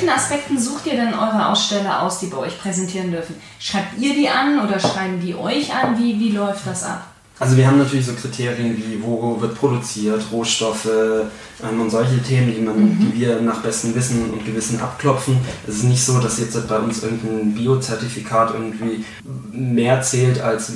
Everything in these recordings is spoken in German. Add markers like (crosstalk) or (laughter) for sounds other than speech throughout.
welchen Aspekten sucht ihr denn eure Aussteller aus, die bei euch präsentieren dürfen? Schreibt ihr die an oder schreiben die euch an? Wie, wie läuft das ab? Also wir haben natürlich so Kriterien wie, wo wird produziert, Rohstoffe ähm, und solche Themen, die, man, mhm. die wir nach bestem Wissen und Gewissen abklopfen. Es ist nicht so, dass jetzt bei uns irgendein Biozertifikat irgendwie mehr zählt als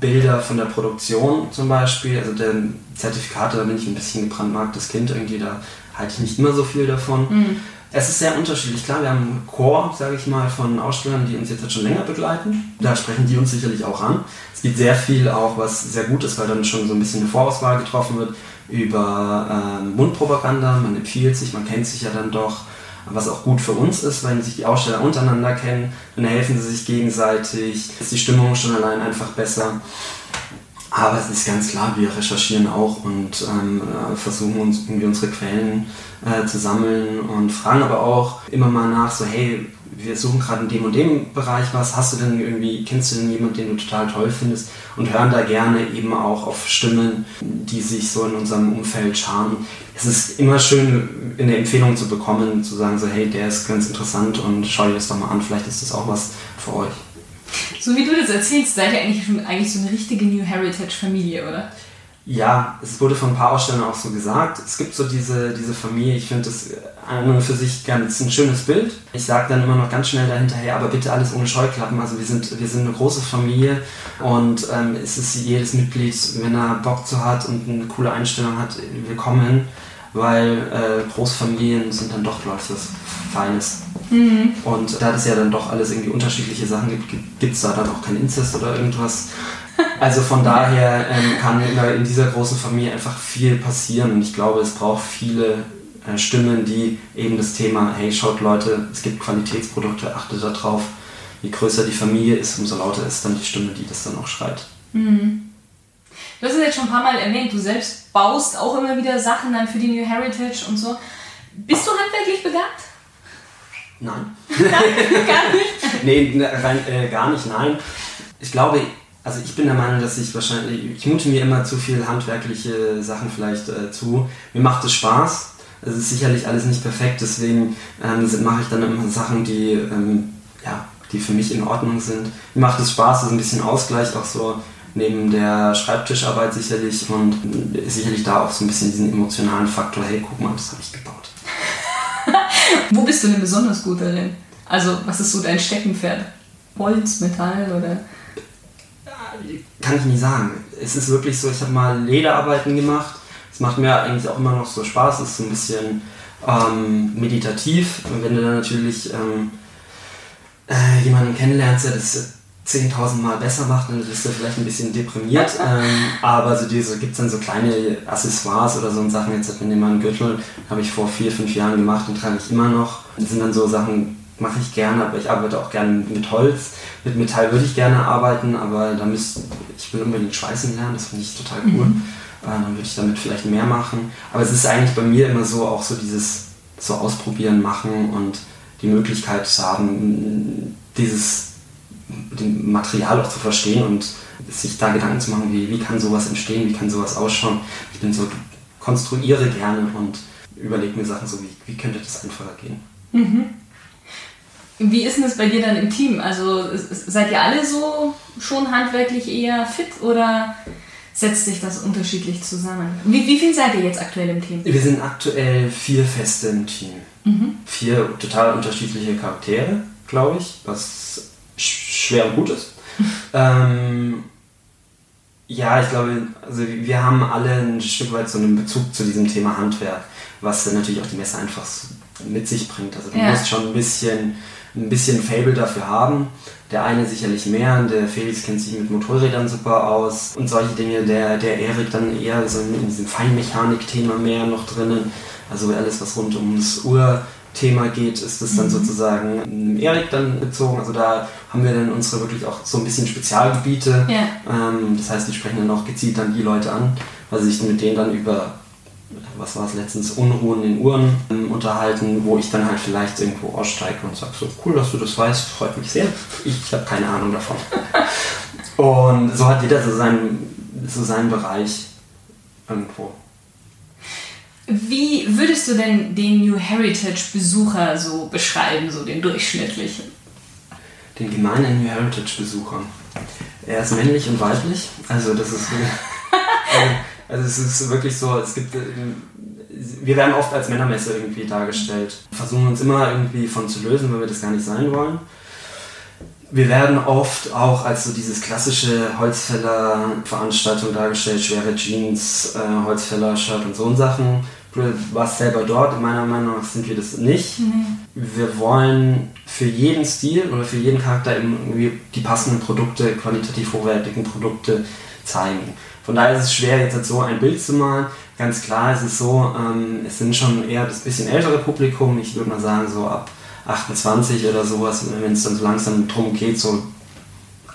Bilder von der Produktion zum Beispiel. Also der Zertifikate, da bin ich ein bisschen gebrandmarktes Kind irgendwie, da halte ich nicht immer so viel davon. Mhm. Es ist sehr unterschiedlich. Klar, wir haben einen Chor, sage ich mal, von Ausstellern, die uns jetzt schon länger begleiten. Da sprechen die uns sicherlich auch an. Es gibt sehr viel auch, was sehr gut ist, weil dann schon so ein bisschen eine Vorauswahl getroffen wird über äh, Mundpropaganda. Man empfiehlt sich, man kennt sich ja dann doch. Was auch gut für uns ist, wenn sich die Aussteller untereinander kennen, dann helfen sie sich gegenseitig, ist die Stimmung schon allein einfach besser. Aber es ist ganz klar, wir recherchieren auch und ähm, äh, versuchen uns irgendwie unsere Quellen äh, zu sammeln und fragen aber auch immer mal nach, so hey, wir suchen gerade in dem und dem Bereich was, hast du denn irgendwie, kennst du denn jemanden, den du total toll findest und hören da gerne eben auch auf Stimmen, die sich so in unserem Umfeld scharen. Es ist immer schön, eine Empfehlung zu bekommen, zu sagen so hey, der ist ganz interessant und schau dir das doch mal an, vielleicht ist das auch was für euch. So wie du das erzählst, seid ihr eigentlich schon eigentlich so eine richtige New Heritage Familie, oder? Ja, es wurde von ein paar Ausstellern auch so gesagt. Es gibt so diese, diese Familie, ich finde das an und für sich ganz ein schönes Bild. Ich sage dann immer noch ganz schnell dahinterher, aber bitte alles ohne Scheuklappen. Also wir sind, wir sind eine große Familie und ähm, es ist jedes Mitglied, wenn er Bock zu hat und eine coole Einstellung hat, willkommen, weil äh, Großfamilien sind dann doch, glaube ich, was Feines. Mhm. Und da es ja dann doch alles irgendwie unterschiedliche Sachen gibt, gibt es da dann auch kein Inzest oder irgendwas. (laughs) Also von daher ähm, kann in dieser großen Familie einfach viel passieren und ich glaube, es braucht viele äh, Stimmen, die eben das Thema, hey, schaut Leute, es gibt Qualitätsprodukte, achtet darauf. Je größer die Familie ist, umso lauter ist dann die Stimme, die das dann auch schreit. Mhm. Du hast es jetzt schon ein paar Mal erwähnt, du selbst baust auch immer wieder Sachen dann für die New Heritage und so. Bist du handwerklich begabt? Nein. gar nicht? (laughs) nee, rein, äh, gar nicht, nein. Ich glaube, also ich bin der Meinung, dass ich wahrscheinlich, ich mute mir immer zu viel handwerkliche Sachen vielleicht äh, zu. Mir macht es Spaß. Es ist sicherlich alles nicht perfekt, deswegen ähm, mache ich dann immer Sachen, die, ähm, ja, die für mich in Ordnung sind. Mir macht es Spaß, das ist ein bisschen Ausgleich auch so neben der Schreibtischarbeit sicherlich und sicherlich da auch so ein bisschen diesen emotionalen Faktor, hey, guck mal, das habe ich gebaut. Wo bist du denn besonders gut darin? Also, was ist so dein Steckenpferd? Holz, Metall oder? Kann ich nie sagen. Es ist wirklich so, ich habe mal Lederarbeiten gemacht. Es macht mir eigentlich auch immer noch so Spaß. Es ist so ein bisschen ähm, meditativ. Und wenn du dann natürlich ähm, äh, jemanden kennenlernst, der das 10.000 Mal besser macht, dann bist du vielleicht ein bisschen deprimiert. (laughs) ähm, aber so diese gibt es dann so kleine Accessoires oder so Sachen. Jetzt hat mir jemand einen Gürtel, habe ich vor vier, fünf Jahren gemacht und trage ich immer noch. Das sind dann so Sachen, mache ich gerne, aber ich arbeite auch gerne mit Holz. Mit Metall würde ich gerne arbeiten, aber da müsst, ich will unbedingt schweißen lernen, das finde ich total cool. Mhm. Äh, dann würde ich damit vielleicht mehr machen. Aber es ist eigentlich bei mir immer so auch so dieses so ausprobieren, machen und die Möglichkeit zu haben, dieses Material auch zu verstehen und sich da Gedanken zu machen, wie, wie kann sowas entstehen, wie kann sowas ausschauen. Ich bin so, konstruiere gerne und überlege mir Sachen so, wie, wie könnte das einfacher gehen. Mhm. Wie ist denn das bei dir dann im Team? Also seid ihr alle so schon handwerklich eher fit oder setzt sich das unterschiedlich zusammen? Wie, wie viel seid ihr jetzt aktuell im Team? Wir sind aktuell vier Feste im Team. Mhm. Vier total unterschiedliche Charaktere, glaube ich, was schwer und gut ist. (laughs) ähm, ja, ich glaube, also wir haben alle ein Stück weit so einen Bezug zu diesem Thema Handwerk, was dann natürlich auch die Messe einfach mit sich bringt. Also du ja. musst schon ein bisschen, ein bisschen Fable dafür haben. Der eine sicherlich mehr, der Felix kennt sich mit Motorrädern super aus und solche Dinge. Der, der Erik dann eher so in diesem Feinmechanik-Thema mehr noch drinnen. Also alles, was rund ums Uhr Thema geht, ist das dann mhm. sozusagen Erik dann bezogen. Also da haben wir dann unsere wirklich auch so ein bisschen Spezialgebiete. Ja. Ähm, das heißt, die sprechen dann auch gezielt dann die Leute an, weil sie sich mit denen dann über, was war es letztens, Unruhen in Uhren ähm, unterhalten, wo ich dann halt vielleicht irgendwo aussteige und sage so, cool, dass du das weißt, freut mich sehr. Ich habe keine Ahnung davon. (laughs) und so hat jeder so seinen, so seinen Bereich irgendwo. Wie würdest du denn den New Heritage Besucher so beschreiben, so den durchschnittlichen? Den gemeinen New Heritage Besucher. Er ist männlich und weiblich, also das ist (laughs) also es ist wirklich so, es gibt wir werden oft als Männermesse irgendwie dargestellt. Versuchen uns immer irgendwie von zu lösen, weil wir das gar nicht sein wollen. Wir werden oft auch als so dieses klassische Holzfäller-Veranstaltung dargestellt, schwere Jeans, äh, Holzfäller-Shirt und so Sachen. Du warst selber dort, meiner Meinung nach sind wir das nicht. Nee. Wir wollen für jeden Stil oder für jeden Charakter irgendwie die passenden Produkte, qualitativ hochwertigen Produkte zeigen. Von daher ist es schwer, jetzt so ein Bild zu malen. Ganz klar ist es so, ähm, es sind schon eher das bisschen ältere Publikum. Ich würde mal sagen, so ab 28 oder sowas, wenn es dann so langsam drum geht, so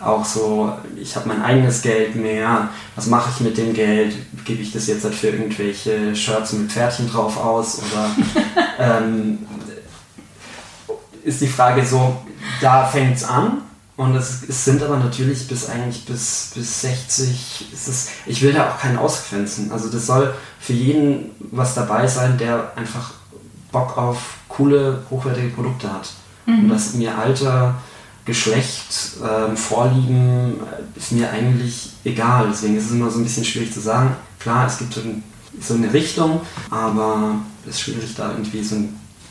auch so, ich habe mein eigenes Geld mehr, was mache ich mit dem Geld? Gebe ich das jetzt halt für irgendwelche Shirts mit Pferdchen drauf aus? Oder (laughs) ähm, ist die Frage so, da fängt es an und es, es, sind aber natürlich bis eigentlich bis, bis 60, ist es, ich will da auch keinen ausgrenzen. Also das soll für jeden was dabei sein, der einfach Bock auf coole, hochwertige Produkte hat. Mhm. Und dass mir Alter, Geschlecht, ähm, Vorlieben äh, ist mir eigentlich egal. Deswegen ist es immer so ein bisschen schwierig zu sagen. Klar, es gibt so eine Richtung, aber es ist schwierig da irgendwie so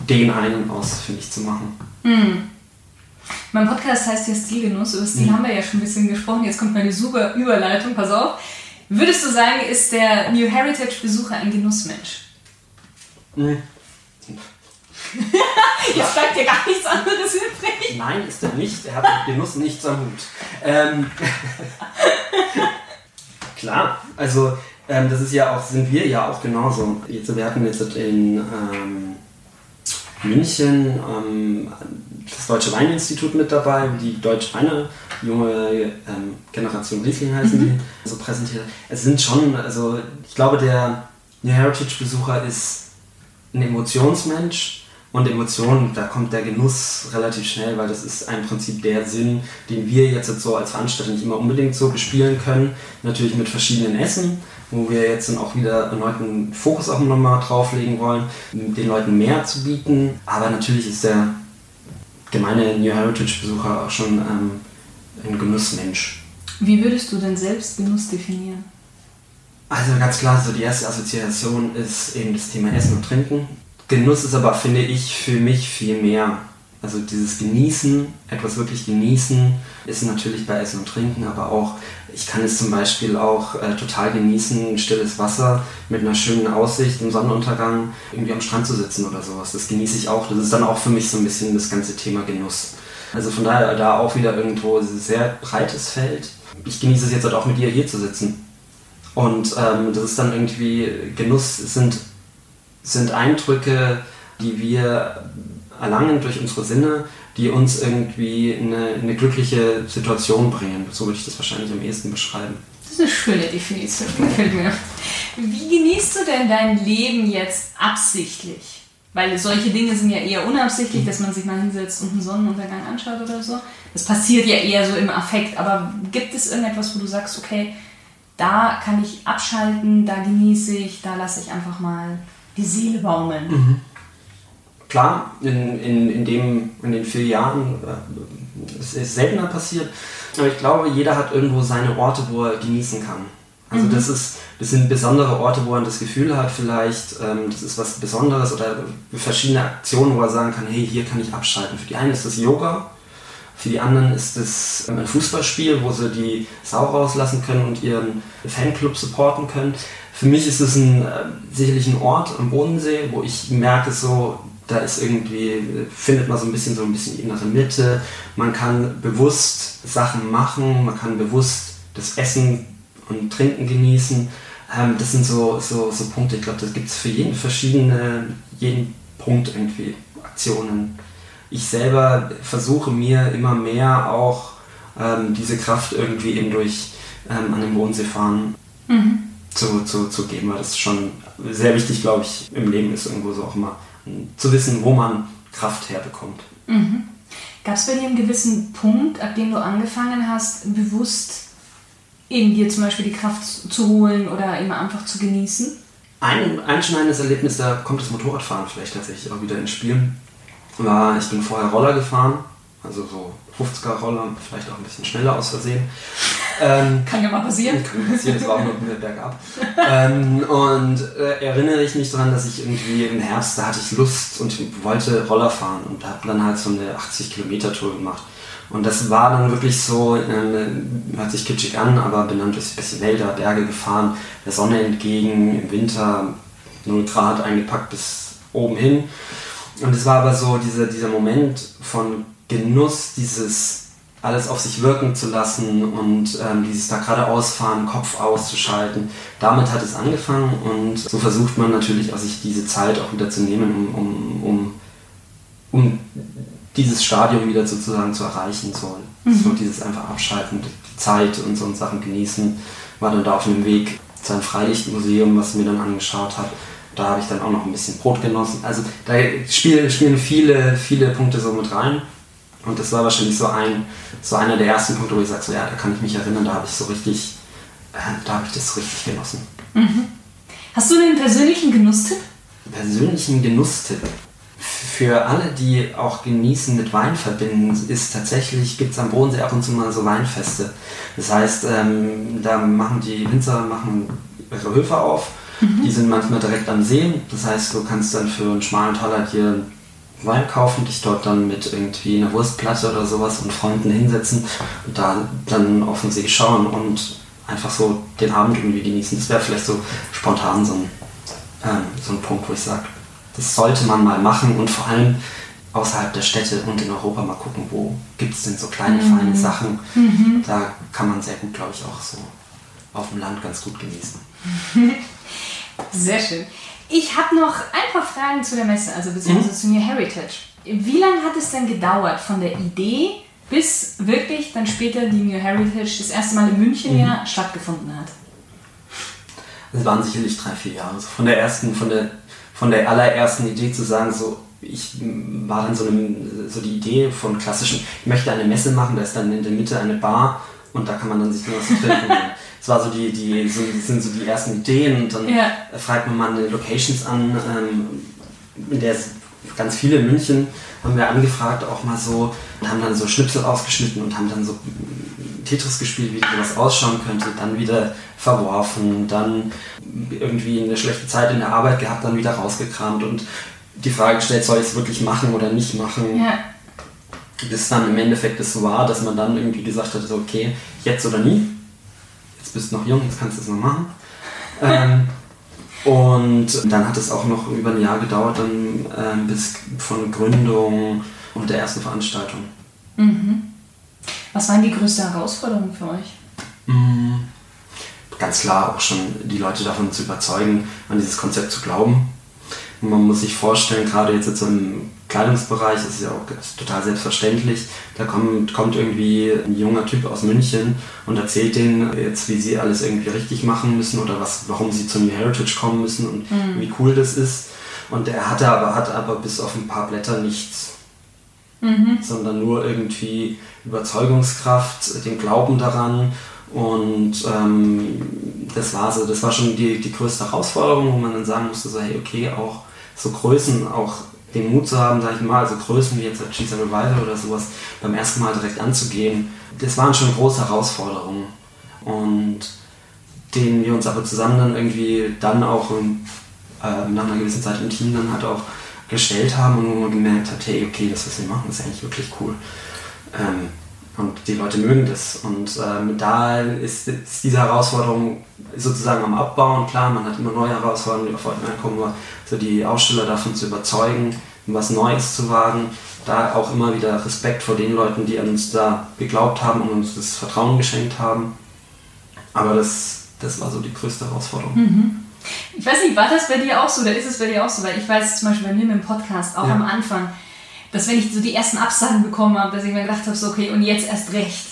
den einen aus, finde ich, zu machen. Mhm. Mein Podcast heißt ja Stilgenuss. Über Stil mhm. haben wir ja schon ein bisschen gesprochen. Jetzt kommt meine super Überleitung. Pass auf. Würdest du sagen, ist der New Heritage Besucher ein Genussmensch? Mhm. (laughs) Jetzt bleibt dir gar nichts anderes übrig. Nein, ist er nicht. Er hat mit Genuss nichts am Hut. Ähm, (laughs) klar, also ähm, das ist ja auch, sind wir ja auch genauso. Jetzt, wir hatten jetzt in ähm, München ähm, das Deutsche Weininstitut mit dabei, die Deutsche Weine, die junge ähm, Generation Riesling heißen mhm. die, so präsentiert. Es sind schon, also ich glaube, der New Heritage-Besucher ist ein Emotionsmensch und Emotionen, da kommt der Genuss relativ schnell, weil das ist im Prinzip der Sinn, den wir jetzt so als Veranstalter nicht immer unbedingt so bespielen können. Natürlich mit verschiedenen Essen, wo wir jetzt dann auch wieder erneut einen Fokus auch nochmal drauflegen wollen, den Leuten mehr zu bieten. Aber natürlich ist der gemeine New Heritage-Besucher auch schon ähm, ein Genussmensch. Wie würdest du denn selbst Genuss definieren? Also ganz klar, so die erste Assoziation ist eben das Thema Essen und Trinken. Genuss ist aber, finde ich, für mich viel mehr. Also dieses Genießen, etwas wirklich genießen, ist natürlich bei Essen und Trinken, aber auch, ich kann es zum Beispiel auch äh, total genießen, stilles Wasser mit einer schönen Aussicht im Sonnenuntergang irgendwie am Strand zu sitzen oder sowas. Das genieße ich auch. Das ist dann auch für mich so ein bisschen das ganze Thema Genuss. Also von daher da auch wieder irgendwo ein sehr breites Feld. Ich genieße es jetzt halt auch mit dir hier zu sitzen. Und ähm, das ist dann irgendwie Genuss, sind, sind Eindrücke, die wir erlangen durch unsere Sinne, die uns irgendwie in eine, in eine glückliche Situation bringen. So würde ich das wahrscheinlich am ehesten beschreiben. Das ist eine schöne Definition, gefällt mir. Wie genießt du denn dein Leben jetzt absichtlich? Weil solche Dinge sind ja eher unabsichtlich, dass man sich mal hinsetzt und einen Sonnenuntergang anschaut oder so. Das passiert ja eher so im Affekt. Aber gibt es irgendetwas, wo du sagst, okay, da kann ich abschalten, da genieße ich, da lasse ich einfach mal die Seele baumeln? Mhm. Klar, in, in, in, dem, in den vier Jahren äh, es ist seltener passiert, aber ich glaube, jeder hat irgendwo seine Orte, wo er genießen kann. Also mhm. das, ist, das sind besondere Orte, wo er das Gefühl hat, vielleicht, ähm, das ist was Besonderes oder verschiedene Aktionen, wo er sagen kann, hey, hier kann ich abschalten. Für die einen ist das Yoga, für die anderen ist es ein Fußballspiel, wo sie die Sau rauslassen können und ihren Fanclub supporten können. Für mich ist es ein, äh, sicherlich ein Ort am Bodensee, wo ich merke, so, da ist irgendwie, findet man so ein bisschen so ein bisschen innere Mitte. Man kann bewusst Sachen machen, man kann bewusst das Essen und Trinken genießen. Ähm, das sind so, so, so Punkte, ich glaube, das gibt es für jeden verschiedene, jeden Punkt irgendwie Aktionen. Ich selber versuche mir immer mehr auch ähm, diese Kraft irgendwie eben durch ähm, an den Bodensee fahren mhm. zu, zu, zu geben, weil das schon sehr wichtig, glaube ich, im Leben ist irgendwo so auch immer zu wissen, wo man Kraft herbekommt. Mhm. Gab es bei dir einen gewissen Punkt, ab dem du angefangen hast, bewusst eben dir zum Beispiel die Kraft zu holen oder immer einfach zu genießen? ein einschneidendes Erlebnis, da kommt das Motorradfahren vielleicht tatsächlich auch wieder ins Spiel, war, ich bin vorher Roller gefahren, also so 50er Roller, vielleicht auch ein bisschen schneller aus Versehen. Ähm, (laughs) kann ja mal passieren. Kann passieren, das war auch nur bergab. ähm, und äh, erinnere ich mich daran, dass ich irgendwie im Herbst, da hatte ich Lust und wollte Roller fahren und habe dann halt so eine 80 Kilometer Tour gemacht. Und das war dann wirklich so, äh, hört sich kitschig an, aber bin dann durch ein bisschen Wälder, Berge gefahren, der Sonne entgegen, im Winter 0 Grad eingepackt bis oben hin. Und es war aber so dieser, dieser Moment von Genuss, dieses alles auf sich wirken zu lassen und ähm, dieses da geradeaus fahren, Kopf auszuschalten. Damit hat es angefangen und so versucht man natürlich auch sich diese Zeit auch wieder zu nehmen, um, um, um, um dieses Stadium wieder sozusagen zu erreichen. So, mhm. so dieses einfach abschalten, die Zeit und so Sachen genießen. War dann da auf dem Weg zu einem Freilichtmuseum, was ich mir dann angeschaut habe. Da habe ich dann auch noch ein bisschen Brot genossen. Also da spielen, spielen viele, viele Punkte so mit rein. Und das war wahrscheinlich so ein, so einer der ersten Punkte, wo ich sage, so, ja, da kann ich mich erinnern, da habe ich so richtig, äh, da habe ich das so richtig genossen. Mhm. Hast du einen persönlichen Genusstipp? Persönlichen Genusstipp? Für alle, die auch Genießen mit Wein verbinden, ist tatsächlich, gibt es am Bodensee ab und zu mal so Weinfeste. Das heißt, ähm, da machen die Winzer machen ihre Höfe auf. Mhm. Die sind manchmal direkt am See. Das heißt, du kannst dann für einen schmalen Taler dir Wein kaufen, dich dort dann mit irgendwie einer Wurstplatte oder sowas und Freunden hinsetzen und da dann auf den See schauen und einfach so den Abend irgendwie genießen. Das wäre vielleicht so spontan so ein, ähm, so ein Punkt, wo ich sage, das sollte man mal machen und vor allem außerhalb der Städte und in Europa mal gucken, wo gibt es denn so kleine, mhm. feine Sachen. Mhm. Da kann man sehr gut, glaube ich, auch so auf dem Land ganz gut genießen. (laughs) Sehr schön. Ich habe noch ein paar Fragen zu der Messe, also beziehungsweise mhm. zu New Heritage. Wie lange hat es denn gedauert von der Idee bis wirklich dann später die New Heritage das erste Mal in München mhm. ja stattgefunden hat? Es waren sicherlich drei, vier Jahre. Also von der ersten, von der, von der allerersten Idee zu sagen, so ich war dann so, eine, so die Idee von klassischen, ich möchte eine Messe machen, da ist dann in der Mitte eine Bar und da kann man dann sich nur was trinken. Das war so die, die, so, das sind so die ersten Ideen und dann ja. fragt man mal Locations an, ähm, in der es ganz viele in München haben wir angefragt auch mal so und haben dann so Schnipsel ausgeschnitten und haben dann so Tetris gespielt, wie sowas ausschauen könnte, dann wieder verworfen, dann irgendwie eine schlechte Zeit in der Arbeit gehabt, dann wieder rausgekramt und die Frage gestellt, soll ich es wirklich machen oder nicht machen? Ja. Bis dann im Endeffekt es so war, dass man dann irgendwie gesagt hat, so, okay, jetzt oder nie jetzt bist du noch jung, jetzt kannst du es noch machen. (laughs) Ähm, und dann hat es auch noch über ein Jahr gedauert, dann ähm, bis von Gründung und der ersten Veranstaltung. Mhm. Was waren die größte Herausforderung für euch? Mhm. Ganz klar auch schon die Leute davon zu überzeugen, an dieses Konzept zu glauben. Und man muss sich vorstellen, gerade jetzt, jetzt im Kleidungsbereich ist es ja auch total selbstverständlich. Da kommt, kommt irgendwie ein junger Typ aus München und erzählt denen jetzt, wie sie alles irgendwie richtig machen müssen oder was, warum sie zum New Heritage kommen müssen und mhm. wie cool das ist. Und er hatte aber, hat aber bis auf ein paar Blätter nichts. Mhm. Sondern nur irgendwie Überzeugungskraft, den Glauben daran. Und ähm, das war so, das war schon die, die größte Herausforderung, wo man dann sagen musste, so, hey, okay, auch so Größen, auch den Mut zu haben, sag ich mal, also Größen wie jetzt Cheese Revival oder sowas beim ersten Mal direkt anzugehen, das waren schon große Herausforderungen. Und denen wir uns aber zusammen dann irgendwie dann auch äh, nach einer gewissen Zeit im Team dann halt auch gestellt haben und wo man gemerkt hat, hey, okay, das, was wir machen, ist eigentlich wirklich cool. Ähm, und die Leute mögen das. Und ähm, da ist, ist, diese Herausforderung sozusagen am Abbauen. Klar, man hat immer neue Herausforderungen, die auf einen kommen, so die Aussteller davon zu überzeugen, was Neues zu wagen. Da auch immer wieder Respekt vor den Leuten, die an uns da geglaubt haben und uns das Vertrauen geschenkt haben. Aber das, das war so die größte Herausforderung. Mhm. Ich weiß nicht, war das bei dir auch so oder ist es bei dir auch so? Weil ich weiß zum Beispiel bei mir mit dem Podcast auch ja. am Anfang, dass wenn ich so die ersten Absagen bekommen habe, dass ich mir gedacht habe, so okay, und jetzt erst recht.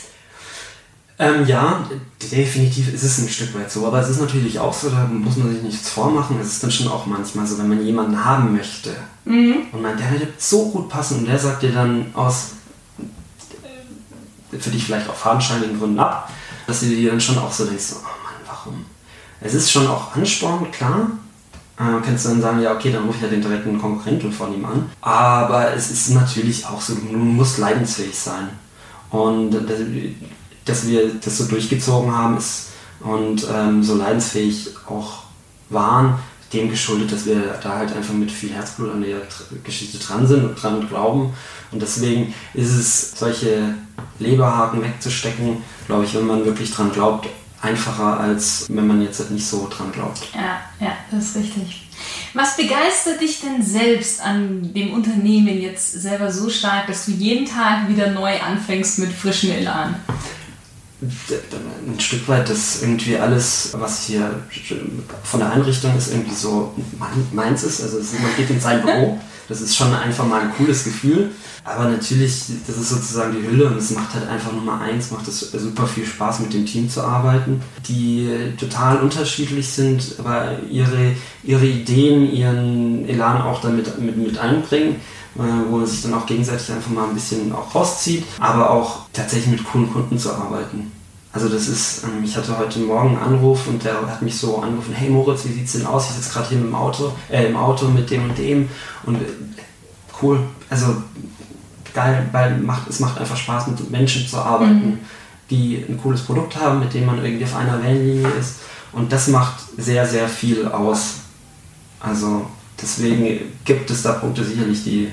Ähm, ja, definitiv ist es ein Stück weit so, aber es ist natürlich auch so, da muss man sich nichts vormachen. Es ist dann schon auch manchmal so, wenn man jemanden haben möchte mhm. und man, der wird so gut passen und der sagt dir dann aus, äh, für dich vielleicht auch fadenscheinigen Gründen ab, dass du dir dann schon auch so denkst, oh Mann, warum? Es ist schon auch Ansporn, klar, äh, kannst du dann sagen, ja okay, dann rufe ich ja den direkten Konkurrenten von ihm an. Aber es ist natürlich auch so, du musst leidensfähig sein. Und dass wir das so durchgezogen haben ist, und ähm, so leidensfähig auch waren, dem geschuldet, dass wir da halt einfach mit viel Herzblut an der Geschichte dran sind und dran glauben. Und deswegen ist es, solche Leberhaken wegzustecken, glaube ich, wenn man wirklich dran glaubt, einfacher, als wenn man jetzt halt nicht so dran glaubt. Ja, ja, das ist richtig. Was begeistert dich denn selbst an dem Unternehmen jetzt selber so stark, dass du jeden Tag wieder neu anfängst mit frischem Elan? ein Stück weit, dass irgendwie alles, was hier von der Einrichtung ist, irgendwie so meins ist. Also man geht in sein Büro. (laughs) Das ist schon einfach mal ein cooles Gefühl. Aber natürlich, das ist sozusagen die Hülle und es macht halt einfach Nummer eins, macht es super viel Spaß mit dem Team zu arbeiten, die total unterschiedlich sind, aber ihre, ihre Ideen, ihren Elan auch damit mit, mit einbringen äh, wo man sich dann auch gegenseitig einfach mal ein bisschen auch rauszieht, aber auch tatsächlich mit coolen Kunden zu arbeiten. Also das ist, ähm, ich hatte heute Morgen einen Anruf und der hat mich so angerufen, hey Moritz, wie sieht's denn aus? Ich sitze gerade hier im Auto, äh, im Auto mit dem und dem und äh, cool, also geil, weil macht, es macht einfach Spaß mit Menschen zu arbeiten, mhm. die ein cooles Produkt haben, mit dem man irgendwie auf einer Wellenlinie ist und das macht sehr, sehr viel aus. Also deswegen gibt es da Punkte sicherlich, die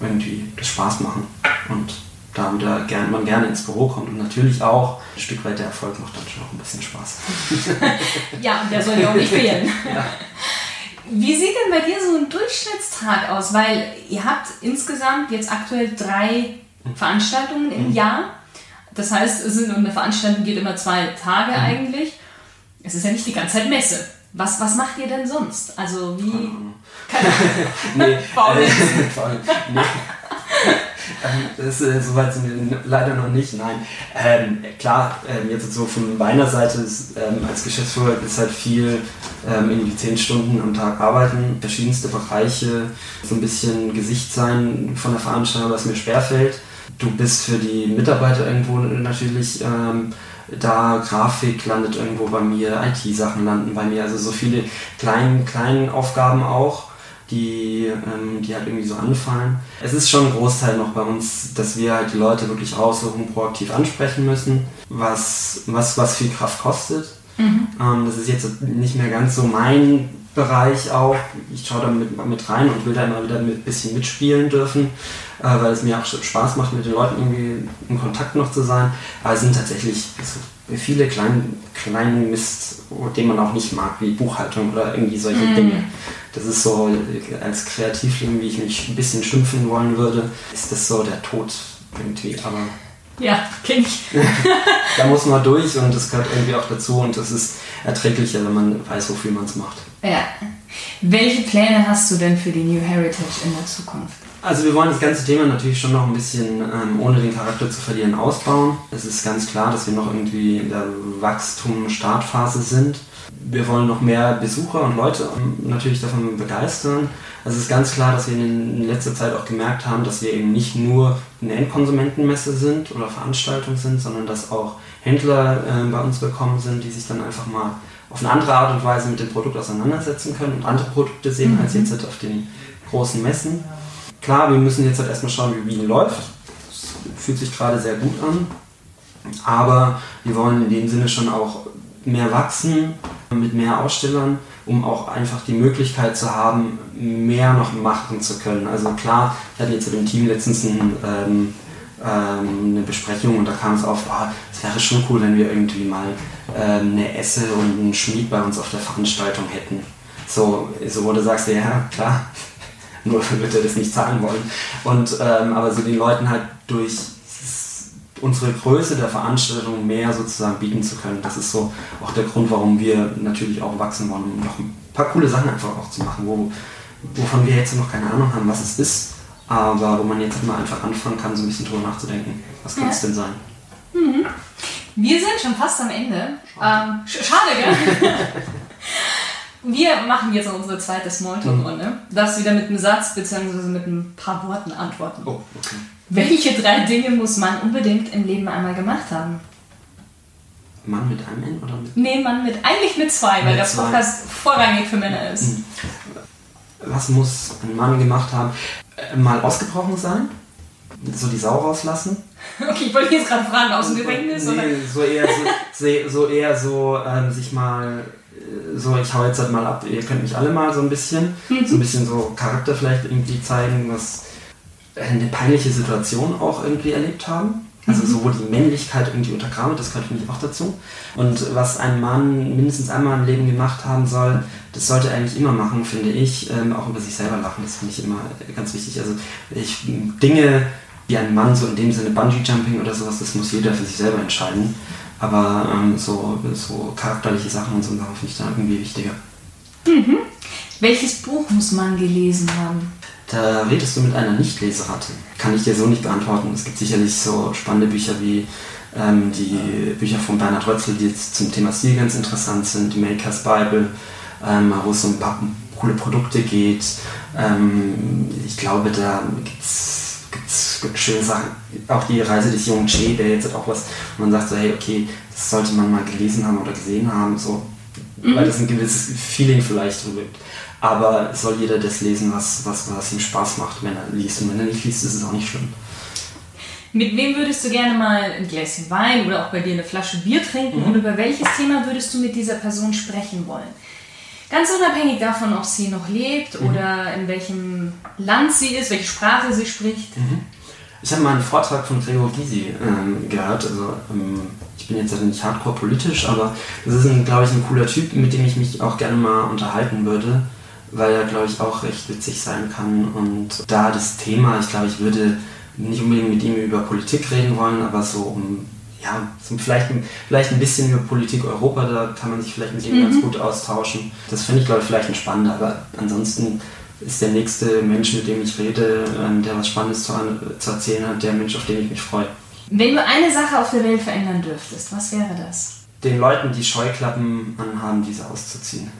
irgendwie das Spaß machen und da wieder gern, man gerne ins Büro kommt und natürlich auch ein Stück weit der Erfolg macht dann schon auch ein bisschen Spaß. (laughs) ja, und der soll ja auch nicht fehlen. (laughs) Ja. Wie sieht denn bei dir so ein Durchschnittstag aus? Weil ihr habt insgesamt jetzt aktuell drei Veranstaltungen im mhm. Jahr. Das heißt, es sind, eine Veranstaltung geht immer zwei Tage mhm. eigentlich. Es ist ja nicht die ganze Zeit Messe. Was, was macht ihr denn sonst? Also wie. Keine Ahnung. (laughs) nee, äh, nee. Ähm, das, äh, soweit sind wir leider noch nicht, nein. Ähm, klar, ähm, jetzt so von meiner Seite ist, ähm, als Geschäftsführer ist halt viel ähm, in die 10 Stunden am Tag arbeiten, verschiedenste Bereiche, so ein bisschen Gesicht sein von der Veranstaltung, was mir schwerfällt. Du bist für die Mitarbeiter irgendwo natürlich ähm, da Grafik landet irgendwo bei mir, IT-Sachen landen bei mir, also so viele kleine, kleine Aufgaben auch die, ähm, die halt irgendwie so anfallen. Es ist schon ein Großteil noch bei uns, dass wir halt die Leute wirklich raussuchen, proaktiv ansprechen müssen, was, was, was viel Kraft kostet. Mhm. Ähm, das ist jetzt nicht mehr ganz so mein Bereich auch. Ich schaue da mit, mit rein und will da immer wieder ein bisschen mitspielen dürfen, äh, weil es mir auch Spaß macht, mit den Leuten irgendwie in Kontakt noch zu sein. Aber es sind tatsächlich viele kleine, kleine Mist, den man auch nicht mag, wie Buchhaltung oder irgendwie solche mm. Dinge. Das ist so, als Kreativling, wie ich mich ein bisschen schimpfen wollen würde, ist das so der Tod irgendwie. Aber ja, kenne ich. (laughs) da muss man durch und das gehört irgendwie auch dazu und das ist erträglicher, wenn man weiß, wofür man es macht. Ja. Welche Pläne hast du denn für die New Heritage in der Zukunft? Also wir wollen das ganze Thema natürlich schon noch ein bisschen, ähm, ohne den Charakter zu verlieren, ausbauen. Es ist ganz klar, dass wir noch irgendwie in der Wachstum-Startphase sind. Wir wollen noch mehr Besucher und Leute ähm, natürlich davon begeistern. Also es ist ganz klar, dass wir in letzter Zeit auch gemerkt haben, dass wir eben nicht nur eine Endkonsumentenmesse sind oder Veranstaltung sind, sondern dass auch Händler äh, bei uns gekommen sind, die sich dann einfach mal auf eine andere Art und Weise mit dem Produkt auseinandersetzen können und andere Produkte sehen mhm. als jetzt halt auf den großen Messen. Klar, wir müssen jetzt halt erstmal schauen, wie Wien läuft. Das fühlt sich gerade sehr gut an. Aber wir wollen in dem Sinne schon auch mehr wachsen mit mehr Ausstellern, um auch einfach die Möglichkeit zu haben, mehr noch machen zu können. Also klar, ich hatte jetzt mit dem Team letztens ein, ähm, ähm, eine Besprechung und da kam es auf, oh, es wäre schon cool, wenn wir irgendwie mal eine Esse und einen Schmied bei uns auf der Veranstaltung hätten. So, so wo du sagst, ja klar, (laughs) nur wird er das nicht zahlen wollen. Und, ähm, aber so den Leuten halt durch unsere Größe der Veranstaltung mehr sozusagen bieten zu können. Das ist so auch der Grund, warum wir natürlich auch wachsen wollen, um noch ein paar coole Sachen einfach auch zu machen, wo, wovon wir jetzt noch keine Ahnung haben, was es ist, aber wo man jetzt mal einfach anfangen kann, so ein bisschen drüber nachzudenken. Was kann es ja. denn sein? Mhm. Wir sind schon fast am Ende. Schade, ähm, schade gell? Wir machen jetzt unsere zweite Smalltalk-Runde. Mhm. Darfst wieder mit einem Satz bzw. mit ein paar Worten antworten. Oh, okay. Welche drei Dinge muss man unbedingt im Leben einmal gemacht haben? Mann mit einem N oder mit? Nee, Mann mit, eigentlich mit zwei, weil Mit der zwei. Podcast vorrangig für Männer ist. Was muss ein Mann gemacht haben? Äh, Mal ausgebrochen sein? So die Sau rauslassen? (laughs) Okay, ich wollte jetzt gerade fragen, aus dem Gefängnis oder? Nee, so eher so, so, eher so ähm, sich mal äh, so, ich hau jetzt halt mal ab, ihr könnt mich alle mal so ein bisschen, Mhm. so ein (laughs) bisschen so Charakter vielleicht irgendwie zeigen, was äh, eine peinliche Situation auch irgendwie erlebt haben. Also Mhm. so, wo die Männlichkeit irgendwie untergraben das gehört für mich auch dazu. Und was ein Mann mindestens einmal im Leben gemacht haben soll, das sollte er eigentlich immer machen, finde ich. Ähm, auch über sich selber lachen, das finde ich immer ganz wichtig. Also ich, Dinge, wie ein Mann, so in dem Sinne Bungee-Jumping oder sowas, das muss jeder für sich selber entscheiden. Aber ähm, so, so charakterliche Sachen und so Sachen finde ich da irgendwie wichtiger. Welches Buch muss man gelesen haben? Da redest du mit einer Nichtleseratte. Kann ich dir so nicht beantworten. Es gibt sicherlich so spannende Bücher wie ähm, die Bücher von Bernhard Rötzl, die jetzt zum Thema Stil ganz interessant sind, die Maker's Bible, ähm, wo es um ein paar coole Produkte geht. Ähm, ich glaube, da gibt's gibt's gibt schöne Sachen. Auch die Reise des jungen Che, der jetzt hat auch was, wo man sagt so, hey, okay, das sollte man mal gelesen haben oder gesehen haben, so, weil das ein gewisses Feeling vielleicht drüber gibt. Aber es soll jeder das lesen, was, was, was ihm Spaß macht, wenn er liest. Und wenn er nicht liest, ist es auch nicht schlimm. Mit wem würdest du gerne mal ein Gläschen Wein oder auch bei dir eine Flasche Bier trinken und über welches Thema würdest du mit dieser Person sprechen wollen? Ganz unabhängig davon, ob sie noch lebt oder in welchem Land sie ist, welche Sprache sie spricht. Ich habe mal einen Vortrag von Gregor Gysi ähm, gehört. Also, ähm, ich bin jetzt also nicht hardcore politisch, aber das ist, ein, glaube ich, ein cooler Typ, mit dem ich mich auch gerne mal unterhalten würde, weil er, glaube ich, auch recht witzig sein kann. Und da das Thema, ich glaube, ich würde nicht unbedingt mit ihm über Politik reden wollen, aber so um, ja, so vielleicht, ein- vielleicht ein bisschen über Politik Europa, da kann man sich vielleicht mit ihm ganz gut austauschen. Das finde ich, glaube ich, vielleicht ein spannender, aber ansonsten ist der nächste Mensch, mit dem ich rede, ähm, der was Spannendes zu, zu erzählen hat, der Mensch, auf den ich mich freue. Wenn du eine Sache auf der Welt verändern dürftest, was wäre das? Den Leuten, die Scheuklappen anhaben, diese auszuziehen.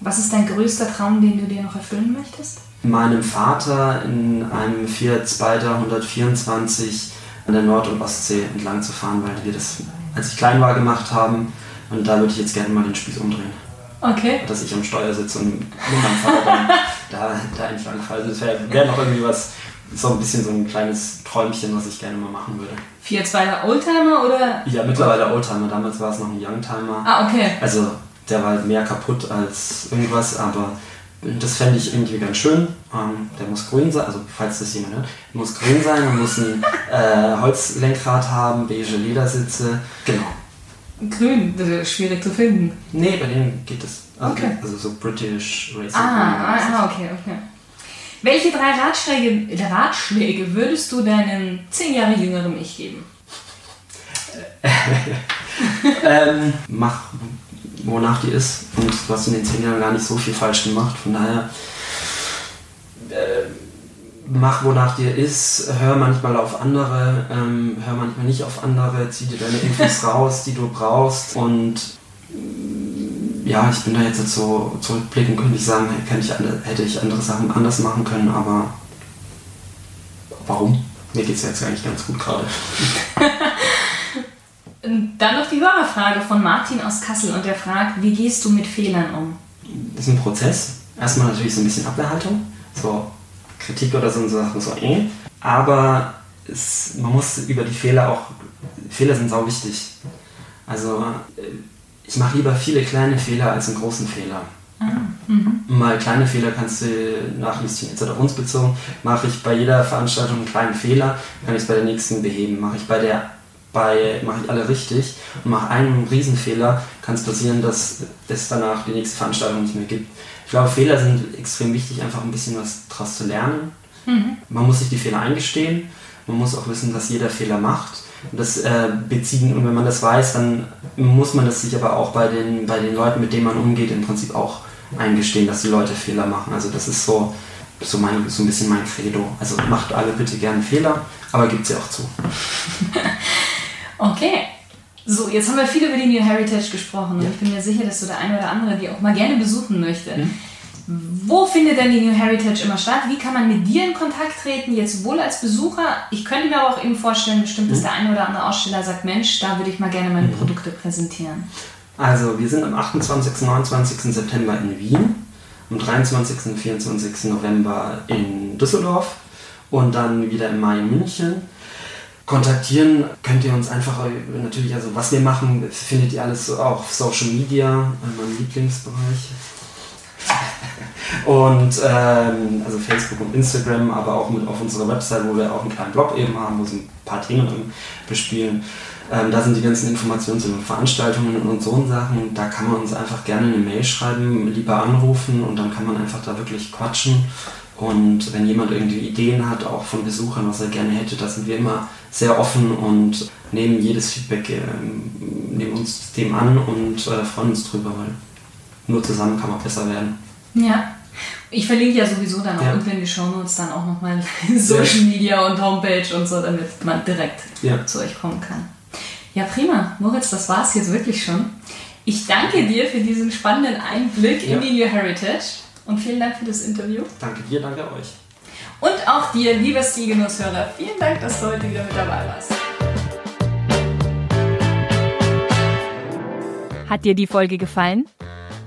Was ist dein größter Traum, den du dir noch erfüllen möchtest? Meinem Vater in einem Fiat Spider 124 an der Nord- und Ostsee entlang zu fahren, weil wir das, als ich klein war, gemacht haben. Und da würde ich jetzt gerne mal den Spieß umdrehen. Okay. Dass ich am Steuer sitze und mit meinem Vater dann (laughs) da, da entlang fahre. Das wäre wär noch irgendwie was, so ein bisschen so ein kleines Träumchen, was ich gerne mal machen würde. Vier zweiter Oldtimer oder? Ja, mittlerweile Oldtimer. Damals war es noch ein Youngtimer. Ah, okay. Also der war halt mehr kaputt als irgendwas, aber das fände ich irgendwie ganz schön. Ähm, der muss grün sein, also falls das jemand hört, muss grün sein und muss ein (laughs) äh, Holzlenkrad haben, beige Ledersitze. Genau. Grün, das ist schwierig zu finden. Nee, bei denen geht es. Also, Okay. also so British Racing. Ah, ah, ah, okay, okay. Welche drei Ratschläge, Ratschläge würdest du deinem zehn Jahre jüngeren Ich geben? (laughs) ähm, mach, wonach die ist. Und du hast in den zehn Jahren gar nicht so viel falsch gemacht. Von daher, äh, mach, wonach dir ist. Hör manchmal auf andere, ähm, hör manchmal nicht auf andere. Zieh dir deine Infos (laughs) raus, die du brauchst. Und ja, ich bin da jetzt so zurückblickend, könnte ich sagen, hätte ich, andere, Sachen anders machen können, aber warum? Mir geht es jetzt eigentlich ganz gut gerade. (laughs) Dann noch die Hörerfrage von Martin aus Kassel und der fragt, wie gehst du mit Fehlern um? Das ist ein Prozess. Erstmal natürlich so ein bisschen Abwehrhaltung, so Kritik oder so und so Sachen, so eh. Aber es, man muss über die Fehler auch, Fehler sind sau wichtig. Also äh, ich mache lieber viele kleine Fehler als einen großen Fehler. Mal kleine Fehler kannst du nachlesen, jetzt auf uns bezogen, mache ich bei jeder Veranstaltung einen kleinen Fehler, kann ich es bei der nächsten beheben. Mache ich bei der bei mache ich alle richtig und mache einen Riesenfehler, kann es passieren, dass es danach die nächste Veranstaltung nicht mehr gibt. Ich glaube, Fehler sind extrem wichtig, einfach ein bisschen was daraus zu lernen. Man muss sich die Fehler eingestehen, man muss auch wissen, dass jeder Fehler macht. Und das äh, beziehen, und wenn man das weiß, dann muss man das sich aber auch bei den, bei den Leuten, mit denen man umgeht, im Prinzip auch eingestehen, dass die Leute Fehler machen. Also das ist so, so, mein, so ein bisschen mein Credo. Also macht alle bitte gerne Fehler, aber gibt sie auch zu. (laughs) Okay. So, jetzt haben wir viel über die New Heritage gesprochen und Ja. ich bin mir sicher, dass du der eine oder andere die auch mal gerne besuchen möchte. Mhm. Wo findet denn die New Heritage immer statt? Wie kann man mit dir in Kontakt treten, jetzt sowohl als Besucher? Ich könnte mir aber auch eben vorstellen, bestimmt, dass der eine oder andere Aussteller sagt, Mensch, da würde ich mal gerne meine Produkte präsentieren. Also, wir sind am 28. 29. September in Wien, am 23. und 24. November in Düsseldorf und dann wieder im Mai in München. Kontaktieren könnt ihr uns einfach natürlich, also was wir machen, findet ihr alles auch auf Social Media, äh, mein Lieblingsbereich. (laughs) Und ähm, also Facebook und Instagram, aber auch mit auf unserer Website, wo wir auch einen kleinen Blog eben haben, wo sie ein paar Themen bespielen. Ähm, da sind die ganzen Informationen zu den Veranstaltungen und so Sachen. Da kann man uns einfach gerne eine Mail schreiben, lieber anrufen und dann kann man einfach da wirklich quatschen. Und wenn jemand irgendwie Ideen hat, auch von Besuchern, was er gerne hätte, da sind wir immer sehr offen und nehmen jedes Feedback, äh, nehmen uns dem an und äh, freuen uns drüber, weil nur zusammen kann man besser werden. Ja. Ich verlinke ja sowieso dann auch ja. irgendwann in die Shownotes dann auch nochmal (laughs) Social Media und Homepage und so, damit man direkt ja. zu euch kommen kann. Ja, prima. Moritz, das war es jetzt wirklich schon. Ich danke dir für diesen spannenden Einblick ja. in die New Heritage und vielen Dank für das Interview. Danke dir, danke euch. Und auch dir, lieber Stilgenusshörer, vielen Dank, dass du heute wieder mit dabei warst. Hat dir die Folge gefallen?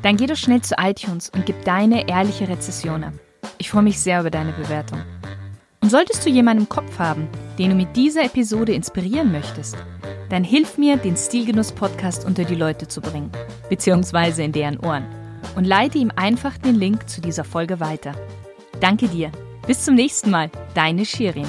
Dann geh doch schnell zu iTunes und gib deine ehrliche Rezession ab. Ich freue mich sehr über deine Bewertung. Und solltest du jemanden im Kopf haben, den du mit dieser Episode inspirieren möchtest, dann hilf mir, den Stilgenuss-Podcast unter die Leute zu bringen, beziehungsweise in deren Ohren, und leite ihm einfach den Link zu dieser Folge weiter. Danke dir. Bis zum nächsten Mal. Deine Shirin.